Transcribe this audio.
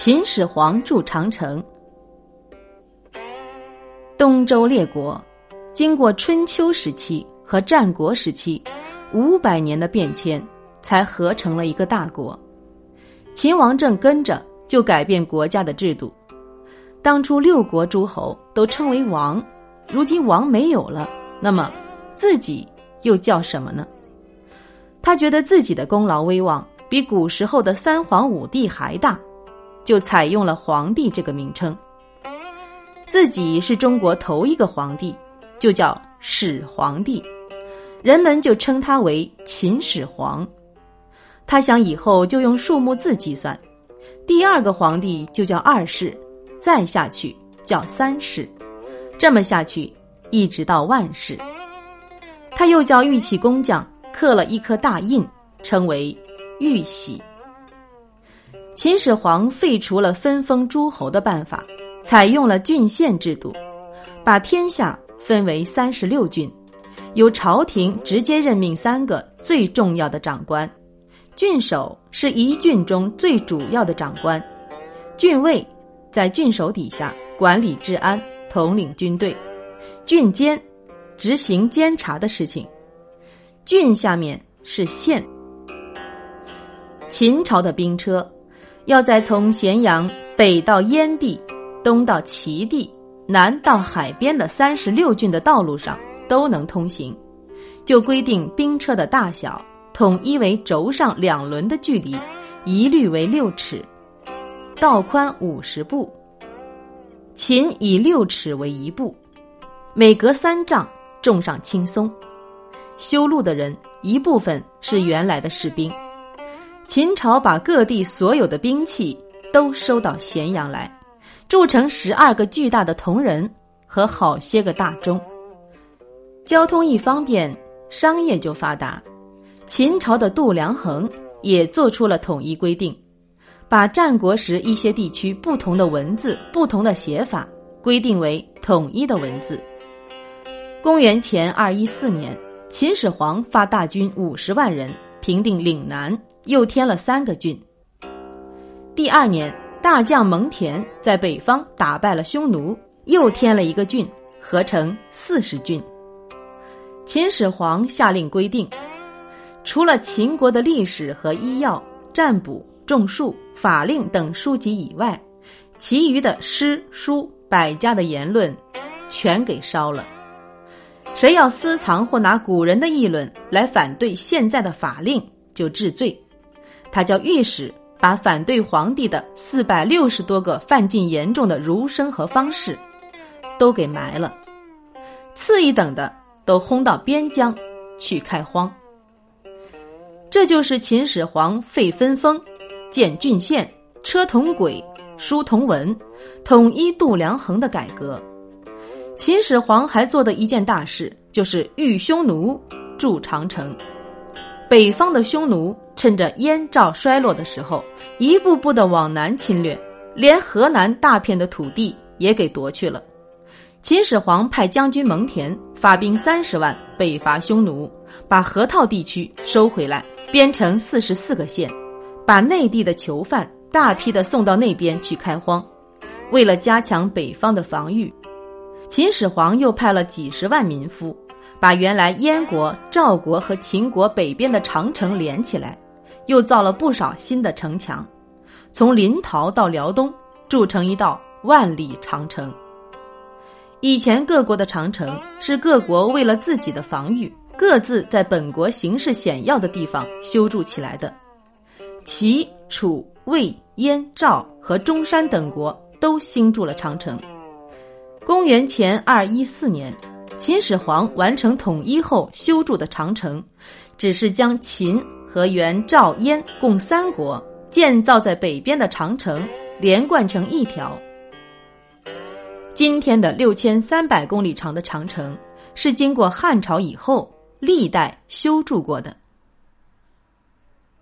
秦始皇筑长城。东周列国经过春秋时期和战国时期五百年的变迁，才合成了一个大国。秦王政跟着就改变国家的制度。当初六国诸侯都称为王，如今王没有了，那么自己又叫什么呢？他觉得自己的功劳威望比古时候的三皇五帝还大，就采用了皇帝这个名称。自己是中国头一个皇帝，就叫始皇帝，人们就称他为秦始皇。他想以后就用数目字计算，第二个皇帝就叫二世，再下去叫三世，这么下去一直到万世。他又叫玉器工匠刻了一颗大印，称为玉玺。秦始皇废除了分封诸侯的办法。采用了郡县制度，把天下分为三十六郡，由朝廷直接任命三个最重要的长官。郡守是一郡中最主要的长官，郡尉在郡守底下管理治安，统领军队。郡监执行监察的事情，郡下面是县。秦朝的兵车要在从咸阳北到燕地。东到齐地，南到海边的三十六郡的道路上都能通行，就规定兵车的大小统一为轴上两轮的距离，一律为六尺，道宽五十步。秦以六尺为一步，每隔三丈重上轻松。修路的人一部分是原来的士兵，秦朝把各地所有的兵器都收到咸阳来。铸成十二个巨大的铜人和好些个大钟，交通一方便，商业就发达。秦朝的度量衡也做出了统一规定，把战国时一些地区不同的文字、不同的写法规定为统一的文字。公元前二一四年，秦始皇发大军五十万人平定岭南，又添了三个郡。第二年。大将蒙恬在北方打败了匈奴，又添了一个郡，合成四十郡。秦始皇下令规定，除了秦国的历史和医药、占卜、种树、法令等书籍以外，其余的诗书百家的言论，全给烧了。谁要私藏或拿古人的议论来反对现在的法令，就治罪。他叫御史。把反对皇帝的四百六十多个犯禁严重的儒生和方士，都给埋了；次一等的都轰到边疆去开荒。这就是秦始皇废分封、建郡县、车同轨、书同文、统一度量衡的改革。秦始皇还做的一件大事，就是御匈奴、筑长城。北方的匈奴。趁着燕赵衰落的时候，一步步的往南侵略，连河南大片的土地也给夺去了。秦始皇派将军蒙恬发兵三十万北伐匈奴，把河套地区收回来，编成四十四个县，把内地的囚犯大批的送到那边去开荒。为了加强北方的防御，秦始皇又派了几十万民夫，把原来燕国、赵国和秦国北边的长城连起来。又造了不少新的城墙，从临洮到辽东，筑成一道万里长城。以前各国的长城是各国为了自己的防御，各自在本国形势险要的地方修筑起来的。齐、楚、魏、燕、赵和中山等国都兴筑了长城。公元前二一四年，秦始皇完成统一后修筑的长城，只是将秦。和元、赵、燕共三国建造在北边的长城连贯成一条。今天的六千三百公里长的长城，是经过汉朝以后历代修筑过的。